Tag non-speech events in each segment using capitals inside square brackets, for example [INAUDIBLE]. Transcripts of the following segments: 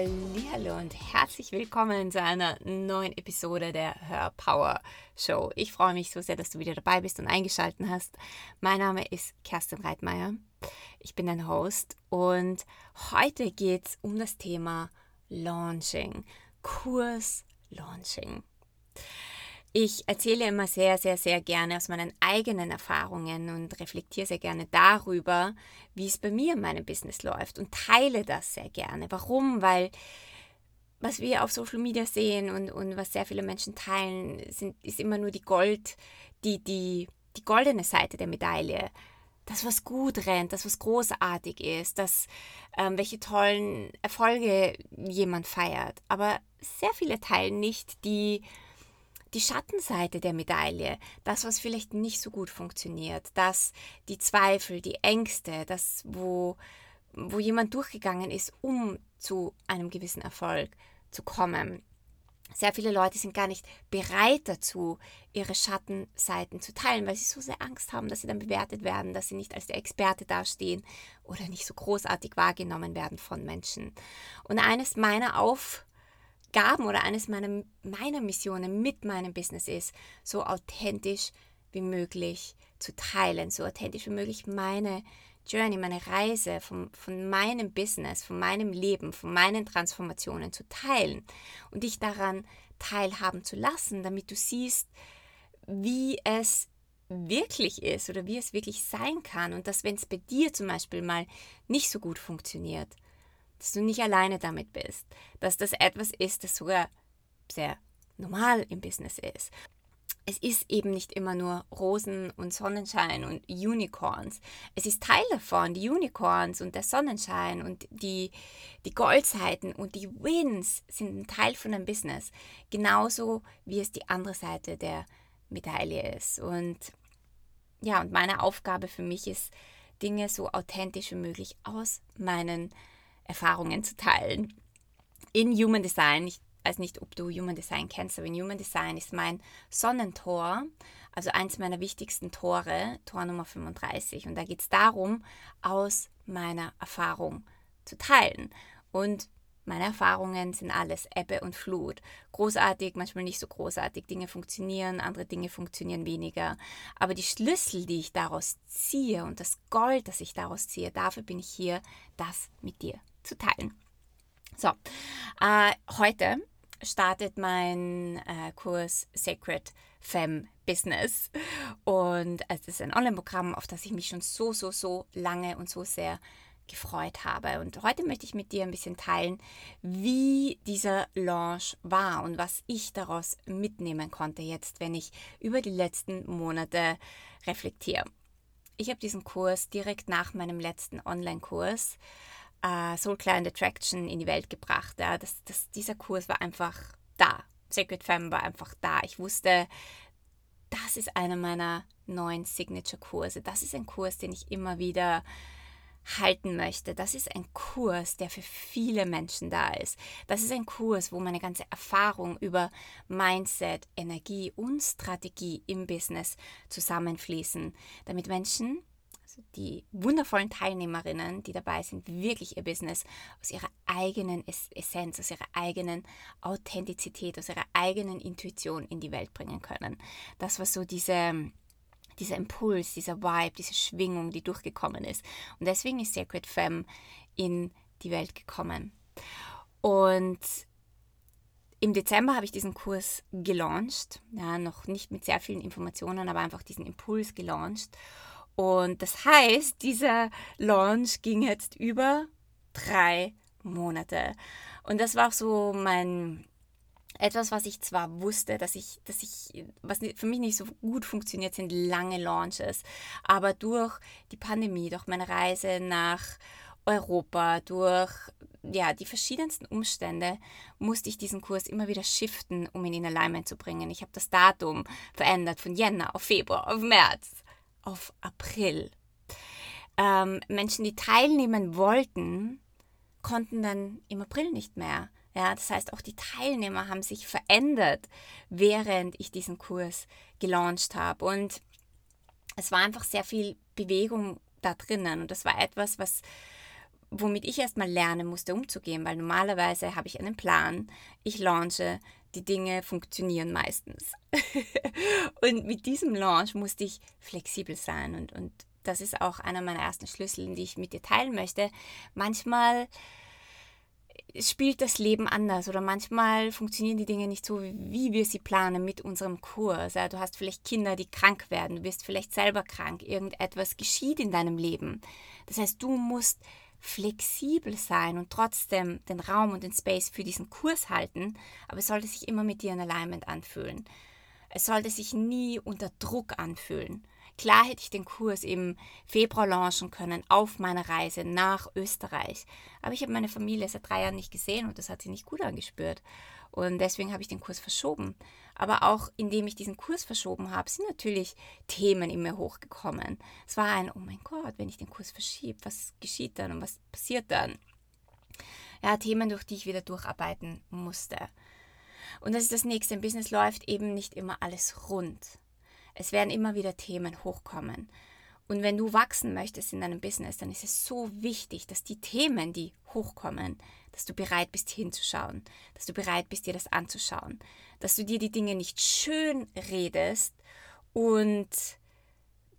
Hallo und herzlich willkommen zu einer neuen Episode der Hör Power Show. Ich freue mich so sehr, dass du wieder dabei bist und eingeschaltet hast. Mein Name ist Kerstin Reitmeier. Ich bin dein Host und heute geht es um das Thema Launching, Kurs Launching. Ich erzähle immer sehr, sehr, sehr gerne aus meinen eigenen Erfahrungen und reflektiere sehr gerne darüber, wie es bei mir in meinem Business läuft und teile das sehr gerne. Warum? Weil was wir auf Social Media sehen und, und was sehr viele Menschen teilen, sind, ist immer nur die Gold, die, die, die goldene Seite der Medaille. Das, was gut rennt, das, was großartig ist, das, ähm, welche tollen Erfolge jemand feiert. Aber sehr viele teilen nicht die die Schattenseite der Medaille, das, was vielleicht nicht so gut funktioniert, das, die Zweifel, die Ängste, das, wo, wo jemand durchgegangen ist, um zu einem gewissen Erfolg zu kommen. Sehr viele Leute sind gar nicht bereit dazu, ihre Schattenseiten zu teilen, weil sie so sehr Angst haben, dass sie dann bewertet werden, dass sie nicht als der Experte dastehen oder nicht so großartig wahrgenommen werden von Menschen. Und eines meiner Auf Gaben oder eines meiner, meiner Missionen mit meinem Business ist, so authentisch wie möglich zu teilen, so authentisch wie möglich meine Journey, meine Reise von, von meinem Business, von meinem Leben, von meinen Transformationen zu teilen und dich daran teilhaben zu lassen, damit du siehst, wie es wirklich ist oder wie es wirklich sein kann und dass wenn es bei dir zum Beispiel mal nicht so gut funktioniert, dass du nicht alleine damit bist, dass das etwas ist, das sogar sehr normal im Business ist. Es ist eben nicht immer nur Rosen und Sonnenschein und Unicorns. Es ist Teil davon, die Unicorns und der Sonnenschein und die, die Goldseiten und die Wins sind ein Teil von einem Business. Genauso wie es die andere Seite der Medaille ist. Und ja, und meine Aufgabe für mich ist, Dinge so authentisch wie möglich aus meinen Erfahrungen zu teilen. In Human Design, ich weiß nicht, ob du Human Design kennst, aber in Human Design ist mein Sonnentor, also eins meiner wichtigsten Tore, Tor Nummer 35. Und da geht es darum, aus meiner Erfahrung zu teilen. Und meine Erfahrungen sind alles Ebbe und Flut. Großartig, manchmal nicht so großartig. Dinge funktionieren, andere Dinge funktionieren weniger. Aber die Schlüssel, die ich daraus ziehe und das Gold, das ich daraus ziehe, dafür bin ich hier, das mit dir zu teilen. So, äh, heute startet mein äh, Kurs Sacred Femme Business und es ist ein Online-Programm, auf das ich mich schon so, so, so lange und so sehr gefreut habe. Und heute möchte ich mit dir ein bisschen teilen, wie dieser Launch war und was ich daraus mitnehmen konnte jetzt, wenn ich über die letzten Monate reflektiere. Ich habe diesen Kurs direkt nach meinem letzten Online-Kurs äh, Soul Client Attraction in die Welt gebracht. Ja. Das, das, dieser Kurs war einfach da. Sacred Femme war einfach da. Ich wusste, das ist einer meiner neuen Signature-Kurse. Das ist ein Kurs, den ich immer wieder halten möchte. Das ist ein Kurs, der für viele Menschen da ist. Das ist ein Kurs, wo meine ganze Erfahrung über Mindset, Energie und Strategie im Business zusammenfließen, damit Menschen die wundervollen Teilnehmerinnen, die dabei sind, wirklich ihr Business aus ihrer eigenen Essenz, aus ihrer eigenen Authentizität, aus ihrer eigenen Intuition in die Welt bringen können. Das war so diese, dieser Impuls, dieser Vibe, diese Schwingung, die durchgekommen ist. Und deswegen ist Sacred Femme in die Welt gekommen. Und im Dezember habe ich diesen Kurs gelauncht, ja, noch nicht mit sehr vielen Informationen, aber einfach diesen Impuls gelauncht. Und das heißt, dieser Launch ging jetzt über drei Monate. Und das war auch so mein etwas, was ich zwar wusste, dass ich, dass ich, was für mich nicht so gut funktioniert, sind lange Launches. Aber durch die Pandemie, durch meine Reise nach Europa, durch ja, die verschiedensten Umstände musste ich diesen Kurs immer wieder shiften, um ihn in Alignment zu bringen. Ich habe das Datum verändert von Jänner auf Februar, auf März, auf April. Ähm, Menschen, die teilnehmen wollten, konnten dann im April nicht mehr. Ja, das heißt, auch die Teilnehmer haben sich verändert, während ich diesen Kurs gelauncht habe. Und es war einfach sehr viel Bewegung da drinnen. Und das war etwas, was, womit ich erstmal lernen musste, umzugehen, weil normalerweise habe ich einen Plan, ich launche, die Dinge funktionieren meistens. [LAUGHS] und mit diesem Launch musste ich flexibel sein und, und das ist auch einer meiner ersten Schlüssel, die ich mit dir teilen möchte. Manchmal spielt das Leben anders oder manchmal funktionieren die Dinge nicht so, wie wir sie planen mit unserem Kurs. Du hast vielleicht Kinder, die krank werden, du bist vielleicht selber krank, irgendetwas geschieht in deinem Leben. Das heißt, du musst flexibel sein und trotzdem den Raum und den Space für diesen Kurs halten, aber es sollte sich immer mit dir in Alignment anfühlen. Es sollte sich nie unter Druck anfühlen. Klar hätte ich den Kurs im Februar launchen können auf meiner Reise nach Österreich. Aber ich habe meine Familie seit drei Jahren nicht gesehen und das hat sie nicht gut angespürt. Und deswegen habe ich den Kurs verschoben. Aber auch indem ich diesen Kurs verschoben habe, sind natürlich Themen in mir hochgekommen. Es war ein, oh mein Gott, wenn ich den Kurs verschiebe, was geschieht dann und was passiert dann? Ja, Themen, durch die ich wieder durcharbeiten musste. Und das ist das nächste. Im Business läuft eben nicht immer alles rund. Es werden immer wieder Themen hochkommen. Und wenn du wachsen möchtest in deinem Business, dann ist es so wichtig, dass die Themen, die hochkommen, dass du bereit bist hinzuschauen, dass du bereit bist dir das anzuschauen, dass du dir die Dinge nicht schön redest und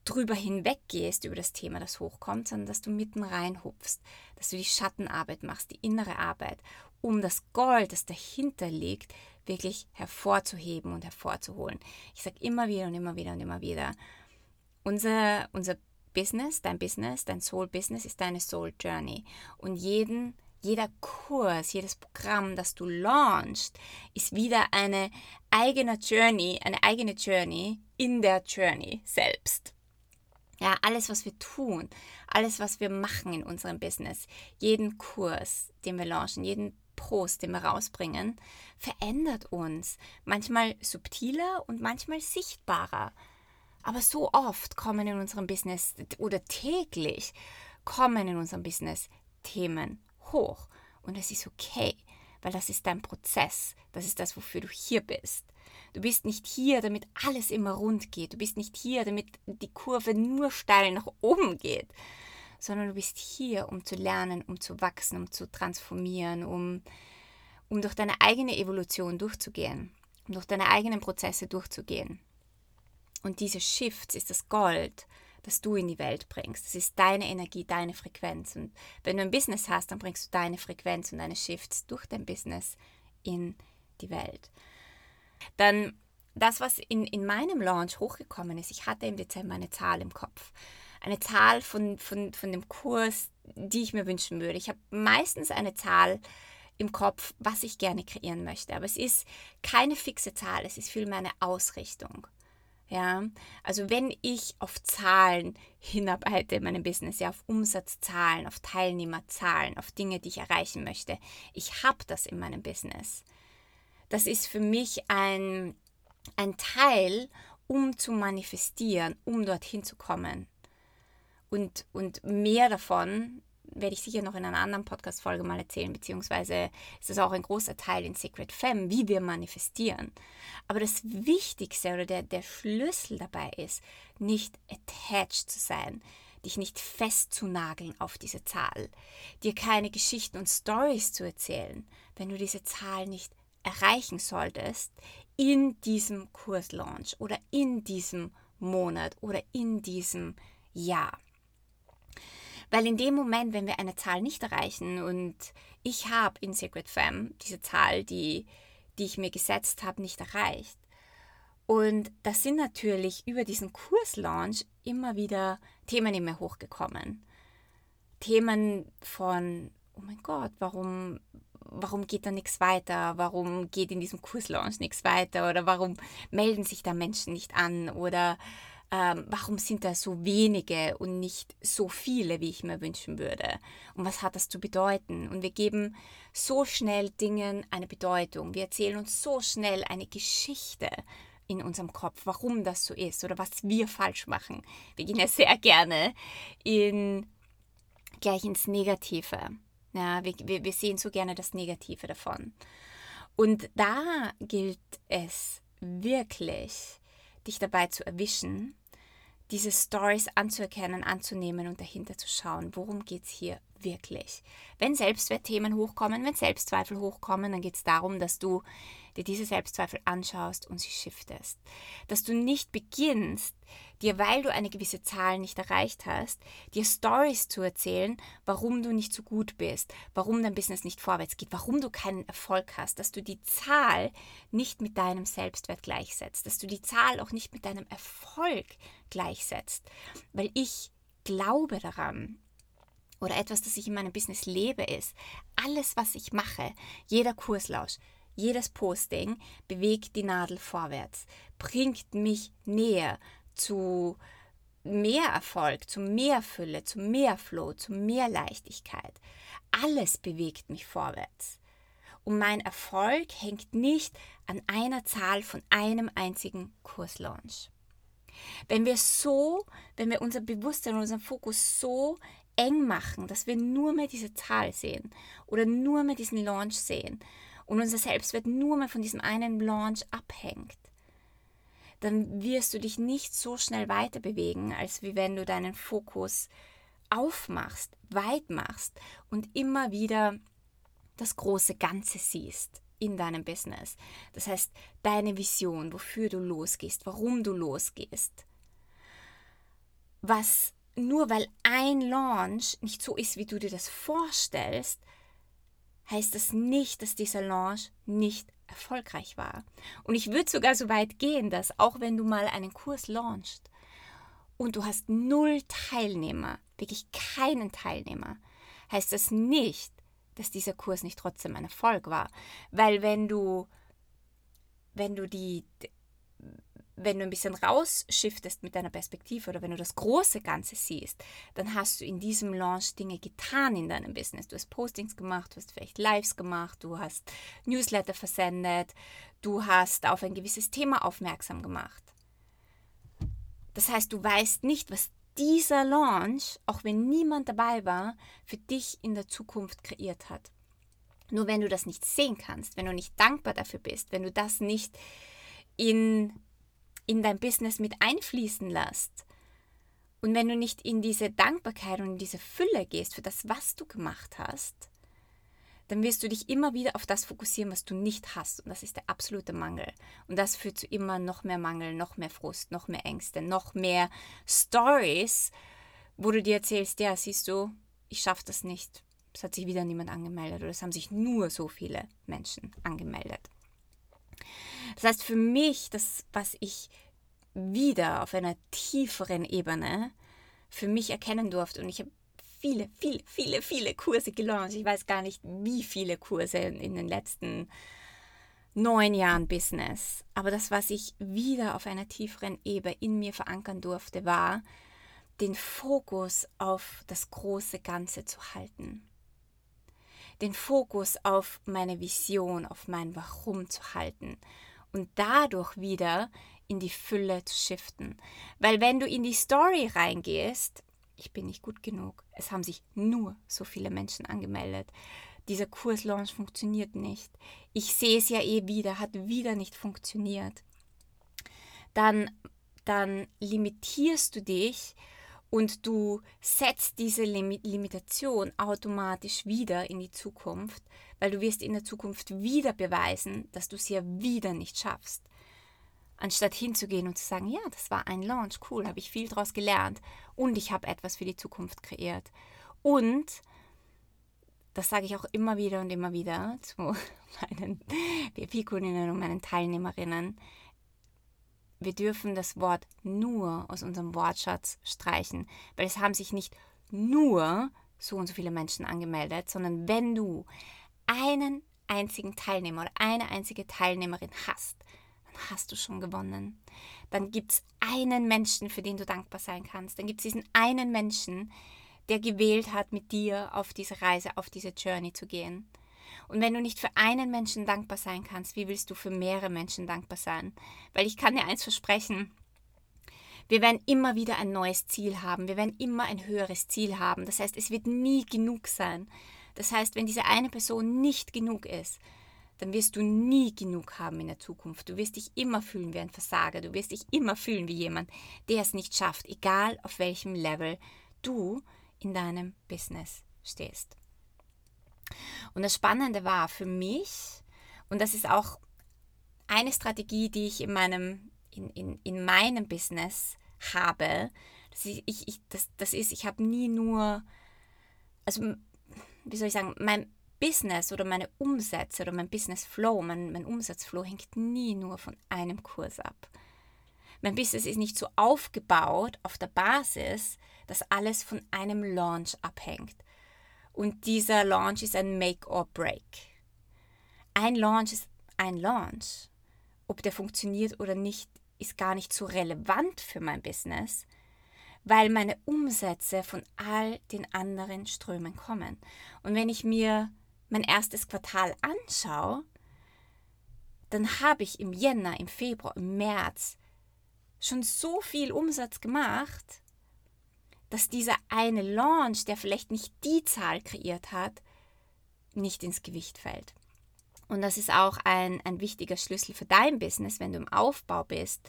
drüber hinweggehst über das Thema, das hochkommt, sondern dass du mitten reinhupfst, dass du die Schattenarbeit machst, die innere Arbeit, um das Gold, das dahinter liegt, wirklich hervorzuheben und hervorzuholen. Ich sage immer wieder und immer wieder und immer wieder, unser, unser Business, dein Business, dein Soul Business ist deine Soul Journey. Und jeden, jeder Kurs, jedes Programm, das du launchst, ist wieder eine eigene Journey, eine eigene Journey in der Journey selbst. Ja, alles, was wir tun, alles, was wir machen in unserem Business, jeden Kurs, den wir launchen, jeden Post, den wir rausbringen, verändert uns. Manchmal subtiler und manchmal sichtbarer. Aber so oft kommen in unserem Business oder täglich kommen in unserem Business Themen hoch. Und es ist okay, weil das ist dein Prozess. Das ist das, wofür du hier bist. Du bist nicht hier, damit alles immer rund geht. Du bist nicht hier, damit die Kurve nur steil nach oben geht, sondern du bist hier, um zu lernen, um zu wachsen, um zu transformieren, um, um durch deine eigene Evolution durchzugehen, um durch deine eigenen Prozesse durchzugehen. Und diese Shifts ist das Gold, das du in die Welt bringst. Das ist deine Energie, deine Frequenz. Und wenn du ein Business hast, dann bringst du deine Frequenz und deine Shifts durch dein Business in die Welt. Dann das, was in, in meinem Launch hochgekommen ist, ich hatte im Dezember eine Zahl im Kopf eine Zahl von, von, von dem Kurs, die ich mir wünschen würde. Ich habe meistens eine Zahl im Kopf, was ich gerne kreieren möchte. Aber es ist keine fixe Zahl, es ist vielmehr eine Ausrichtung. Ja, also wenn ich auf Zahlen hinarbeite in meinem Business, ja, auf Umsatzzahlen, auf Teilnehmerzahlen, auf Dinge, die ich erreichen möchte, ich habe das in meinem Business. Das ist für mich ein, ein Teil, um zu manifestieren, um dorthin zu kommen. Und, und mehr davon werde ich sicher noch in einer anderen Podcast-Folge mal erzählen, beziehungsweise ist das auch ein großer Teil in Secret Femme, wie wir manifestieren. Aber das Wichtigste oder der, der Schlüssel dabei ist, nicht attached zu sein, dich nicht festzunageln auf diese Zahl, dir keine Geschichten und Stories zu erzählen, wenn du diese Zahl nicht erreichen solltest in diesem Kurslaunch oder in diesem Monat oder in diesem Jahr. Weil in dem Moment, wenn wir eine Zahl nicht erreichen und ich habe in Secret Fam diese Zahl, die, die ich mir gesetzt habe, nicht erreicht. Und das sind natürlich über diesen Kurslaunch immer wieder Themen in mir hochgekommen. Themen von, oh mein Gott, warum, warum geht da nichts weiter? Warum geht in diesem Kurslaunch nichts weiter? Oder warum melden sich da Menschen nicht an? Oder ähm, warum sind da so wenige und nicht so viele, wie ich mir wünschen würde? Und was hat das zu bedeuten? Und wir geben so schnell Dingen eine Bedeutung. Wir erzählen uns so schnell eine Geschichte in unserem Kopf, warum das so ist oder was wir falsch machen. Wir gehen ja sehr gerne in, gleich ins Negative. Ja, wir, wir, wir sehen so gerne das Negative davon. Und da gilt es wirklich, dich dabei zu erwischen, diese Stories anzuerkennen, anzunehmen und dahinter zu schauen, worum geht es hier wirklich. Wenn Selbstwertthemen hochkommen, wenn Selbstzweifel hochkommen, dann geht es darum, dass du dir diese Selbstzweifel anschaust und sie shiftest. Dass du nicht beginnst, dir, weil du eine gewisse Zahl nicht erreicht hast, dir Stories zu erzählen, warum du nicht so gut bist, warum dein Business nicht vorwärts geht, warum du keinen Erfolg hast, dass du die Zahl nicht mit deinem Selbstwert gleichsetzt, dass du die Zahl auch nicht mit deinem Erfolg gleichsetzt. Weil ich glaube daran, oder etwas, das ich in meinem Business lebe, ist, alles, was ich mache, jeder Kurslausch, jedes Posting bewegt die Nadel vorwärts, bringt mich näher zu mehr Erfolg, zu mehr Fülle, zu mehr Flow, zu mehr Leichtigkeit. Alles bewegt mich vorwärts. Und mein Erfolg hängt nicht an einer Zahl von einem einzigen Kurslaunch. Wenn wir so, wenn wir unser Bewusstsein, unseren Fokus so eng machen, dass wir nur mehr diese Zahl sehen oder nur mehr diesen Launch sehen und unser Selbstwert nur mehr von diesem einen Launch abhängt, dann wirst du dich nicht so schnell weiter bewegen, als wie wenn du deinen Fokus aufmachst, weit machst und immer wieder das große Ganze siehst in deinem Business. Das heißt, deine Vision, wofür du losgehst, warum du losgehst. Was nur weil ein Launch nicht so ist, wie du dir das vorstellst, heißt das nicht, dass dieser Launch nicht erfolgreich war. Und ich würde sogar so weit gehen, dass auch wenn du mal einen Kurs launchst und du hast null Teilnehmer, wirklich keinen Teilnehmer, heißt das nicht, dass dieser Kurs nicht trotzdem ein Erfolg war. Weil wenn du, wenn du die, wenn du ein bisschen rausschiftest mit deiner Perspektive oder wenn du das große Ganze siehst, dann hast du in diesem Launch Dinge getan in deinem Business. Du hast Postings gemacht, du hast vielleicht Lives gemacht, du hast Newsletter versendet, du hast auf ein gewisses Thema aufmerksam gemacht. Das heißt, du weißt nicht, was dieser Launch, auch wenn niemand dabei war, für dich in der Zukunft kreiert hat. Nur wenn du das nicht sehen kannst, wenn du nicht dankbar dafür bist, wenn du das nicht in in dein Business mit einfließen lässt. Und wenn du nicht in diese Dankbarkeit und in diese Fülle gehst für das, was du gemacht hast, dann wirst du dich immer wieder auf das fokussieren, was du nicht hast. Und das ist der absolute Mangel. Und das führt zu immer noch mehr Mangel, noch mehr Frust, noch mehr Ängste, noch mehr Stories, wo du dir erzählst, ja, siehst du, ich schaffe das nicht. Es hat sich wieder niemand angemeldet oder es haben sich nur so viele Menschen angemeldet. Das heißt, für mich, das, was ich wieder auf einer tieferen Ebene für mich erkennen durfte, und ich habe viele, viele, viele, viele Kurse gelauncht. Ich weiß gar nicht, wie viele Kurse in den letzten neun Jahren Business. Aber das, was ich wieder auf einer tieferen Ebene in mir verankern durfte, war, den Fokus auf das große Ganze zu halten den Fokus auf meine Vision, auf mein Warum zu halten und dadurch wieder in die Fülle zu shiften. Weil wenn du in die Story reingehst, ich bin nicht gut genug, es haben sich nur so viele Menschen angemeldet. Dieser Kurslaunch funktioniert nicht. Ich sehe es ja eh wieder, hat wieder nicht funktioniert. Dann, dann limitierst du dich und du setzt diese Limitation automatisch wieder in die Zukunft, weil du wirst in der Zukunft wieder beweisen, dass du es ja wieder nicht schaffst. Anstatt hinzugehen und zu sagen, ja, das war ein Launch, cool, habe ich viel daraus gelernt und ich habe etwas für die Zukunft kreiert. Und, das sage ich auch immer wieder und immer wieder zu [LAUGHS] meinen VIP-Kundinnen und meinen Teilnehmerinnen, wir dürfen das Wort nur aus unserem Wortschatz streichen, weil es haben sich nicht nur so und so viele Menschen angemeldet, sondern wenn du einen einzigen Teilnehmer oder eine einzige Teilnehmerin hast, dann hast du schon gewonnen. Dann gibt es einen Menschen, für den du dankbar sein kannst. Dann gibt es diesen einen Menschen, der gewählt hat, mit dir auf diese Reise, auf diese Journey zu gehen. Und wenn du nicht für einen Menschen dankbar sein kannst, wie willst du für mehrere Menschen dankbar sein? Weil ich kann dir eins versprechen, wir werden immer wieder ein neues Ziel haben. Wir werden immer ein höheres Ziel haben. Das heißt, es wird nie genug sein. Das heißt, wenn diese eine Person nicht genug ist, dann wirst du nie genug haben in der Zukunft. Du wirst dich immer fühlen wie ein Versager. Du wirst dich immer fühlen wie jemand, der es nicht schafft, egal auf welchem Level du in deinem Business stehst. Und das Spannende war für mich, und das ist auch eine Strategie, die ich in meinem, in, in, in meinem Business habe, das, ich, ich, das, das ist, ich habe nie nur, also wie soll ich sagen, mein Business oder meine Umsätze oder mein Business Flow, mein, mein Umsatzflow hängt nie nur von einem Kurs ab. Mein Business ist nicht so aufgebaut auf der Basis, dass alles von einem Launch abhängt. Und dieser Launch ist ein Make or Break. Ein Launch ist ein Launch. Ob der funktioniert oder nicht, ist gar nicht so relevant für mein Business, weil meine Umsätze von all den anderen Strömen kommen. Und wenn ich mir mein erstes Quartal anschaue, dann habe ich im Jänner, im Februar, im März schon so viel Umsatz gemacht, dass dieser eine Launch, der vielleicht nicht die Zahl kreiert hat, nicht ins Gewicht fällt. Und das ist auch ein, ein wichtiger Schlüssel für dein Business, wenn du im Aufbau bist,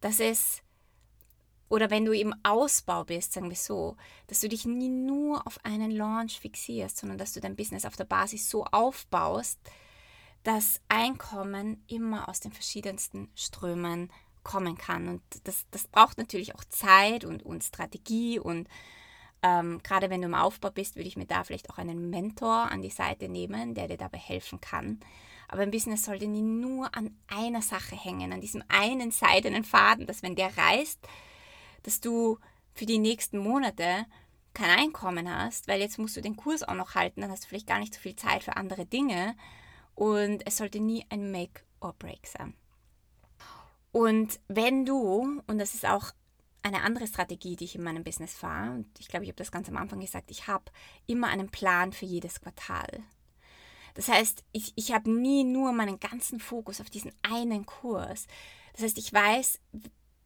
dass es oder wenn du im Ausbau bist, sagen wir so, dass du dich nie nur auf einen Launch fixierst, sondern dass du dein Business auf der Basis so aufbaust, dass Einkommen immer aus den verschiedensten Strömen kommen kann. Und das, das braucht natürlich auch Zeit und, und Strategie. Und ähm, gerade wenn du im Aufbau bist, würde ich mir da vielleicht auch einen Mentor an die Seite nehmen, der dir dabei helfen kann. Aber ein Business sollte nie nur an einer Sache hängen, an diesem einen seidenen Faden, dass wenn der reißt, dass du für die nächsten Monate kein Einkommen hast, weil jetzt musst du den Kurs auch noch halten, dann hast du vielleicht gar nicht so viel Zeit für andere Dinge und es sollte nie ein Make or Break sein. Und wenn du, und das ist auch eine andere Strategie, die ich in meinem Business fahre, und ich glaube, ich habe das ganz am Anfang gesagt, ich habe immer einen Plan für jedes Quartal. Das heißt, ich, ich habe nie nur meinen ganzen Fokus auf diesen einen Kurs. Das heißt, ich weiß,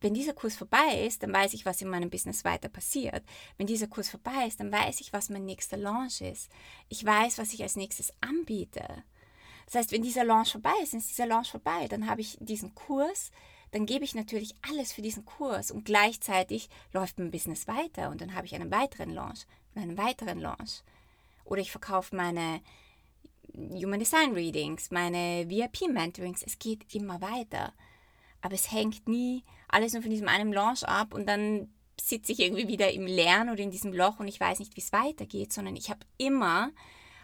wenn dieser Kurs vorbei ist, dann weiß ich, was in meinem Business weiter passiert. Wenn dieser Kurs vorbei ist, dann weiß ich, was mein nächster Launch ist. Ich weiß, was ich als nächstes anbiete. Das heißt, wenn dieser Launch vorbei ist, ist dieser Launch vorbei, dann habe ich diesen Kurs, dann gebe ich natürlich alles für diesen Kurs und gleichzeitig läuft mein Business weiter und dann habe ich einen weiteren Launch und einen weiteren Launch. Oder ich verkaufe meine Human Design Readings, meine VIP Mentorings. Es geht immer weiter. Aber es hängt nie alles nur von diesem einen Launch ab und dann sitze ich irgendwie wieder im Lernen oder in diesem Loch und ich weiß nicht, wie es weitergeht, sondern ich habe immer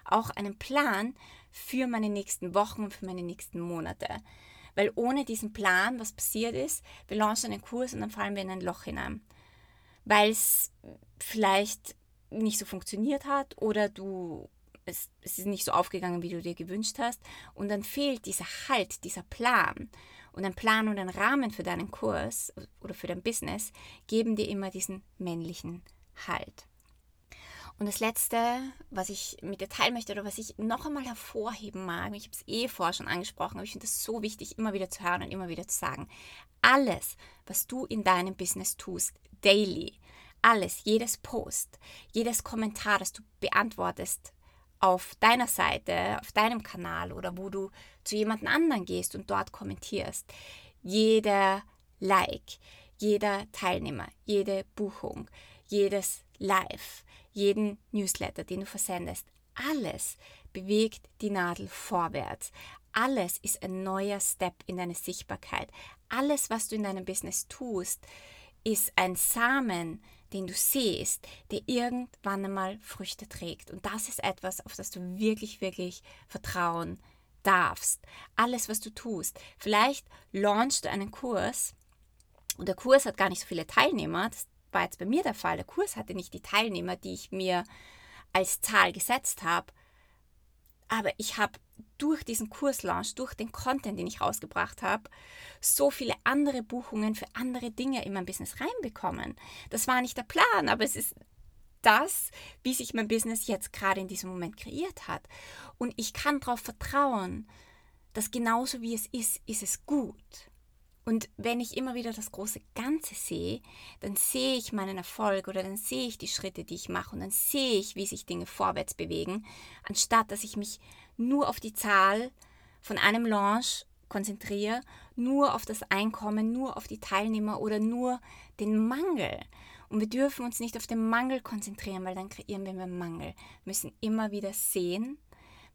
auch einen Plan für meine nächsten Wochen und für meine nächsten Monate. Weil ohne diesen Plan, was passiert ist, wir launchen einen Kurs und dann fallen wir in ein Loch hinein. Weil es vielleicht nicht so funktioniert hat oder du es, es ist nicht so aufgegangen, wie du dir gewünscht hast. Und dann fehlt dieser Halt, dieser Plan. Und ein Plan und ein Rahmen für deinen Kurs oder für dein Business geben dir immer diesen männlichen Halt. Und das Letzte, was ich mit dir teilen möchte oder was ich noch einmal hervorheben mag, ich habe es eh vorher schon angesprochen, aber ich finde es so wichtig, immer wieder zu hören und immer wieder zu sagen, alles, was du in deinem Business tust, daily, alles, jedes Post, jedes Kommentar, das du beantwortest, auf deiner Seite, auf deinem Kanal oder wo du zu jemand anderen gehst und dort kommentierst. Jeder Like, jeder Teilnehmer, jede Buchung, jedes Live, jeden Newsletter, den du versendest, alles bewegt die Nadel vorwärts. Alles ist ein neuer Step in deine Sichtbarkeit. Alles, was du in deinem Business tust, ist ein Samen, den du siehst, der irgendwann einmal Früchte trägt. Und das ist etwas, auf das du wirklich, wirklich vertrauen darfst. Alles, was du tust. Vielleicht launchst du einen Kurs und der Kurs hat gar nicht so viele Teilnehmer. Das war jetzt bei mir der Fall. Der Kurs hatte nicht die Teilnehmer, die ich mir als Zahl gesetzt habe. Aber ich habe durch diesen Kurslaunch, durch den Content, den ich rausgebracht habe, so viele andere Buchungen für andere Dinge in mein Business reinbekommen. Das war nicht der Plan, aber es ist das, wie sich mein Business jetzt gerade in diesem Moment kreiert hat. Und ich kann darauf vertrauen, dass genauso wie es ist, ist es gut. Und wenn ich immer wieder das große Ganze sehe, dann sehe ich meinen Erfolg oder dann sehe ich die Schritte, die ich mache und dann sehe ich, wie sich Dinge vorwärts bewegen, anstatt dass ich mich nur auf die Zahl von einem Launch konzentriere, nur auf das Einkommen, nur auf die Teilnehmer oder nur den Mangel. Und wir dürfen uns nicht auf den Mangel konzentrieren, weil dann kreieren wir mehr Mangel. Wir müssen immer wieder sehen,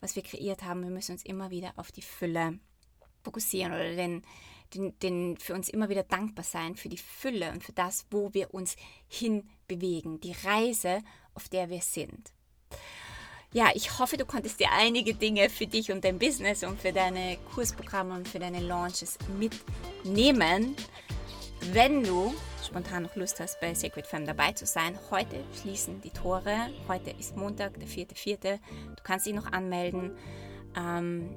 was wir kreiert haben. Wir müssen uns immer wieder auf die Fülle fokussieren oder den, den, den für uns immer wieder dankbar sein für die Fülle und für das, wo wir uns hinbewegen, die Reise, auf der wir sind. Ja, ich hoffe, du konntest dir einige Dinge für dich und dein Business und für deine Kursprogramme und für deine Launches mitnehmen. Wenn du spontan noch Lust hast, bei Sacred Femme dabei zu sein, heute schließen die Tore. Heute ist Montag, der 4.4. Du kannst dich noch anmelden. Ähm,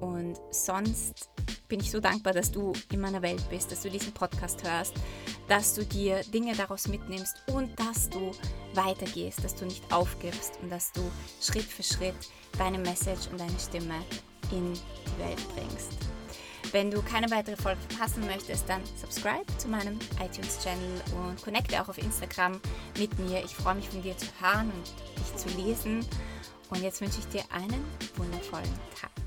und sonst bin ich so dankbar, dass du in meiner Welt bist, dass du diesen Podcast hörst, dass du dir Dinge daraus mitnimmst und dass du weitergehst, dass du nicht aufgibst und dass du Schritt für Schritt deine Message und deine Stimme in die Welt bringst. Wenn du keine weitere Folge verpassen möchtest, dann subscribe zu meinem iTunes-Channel und connecte auch auf Instagram mit mir. Ich freue mich von dir zu hören und dich zu lesen. Und jetzt wünsche ich dir einen wundervollen Tag.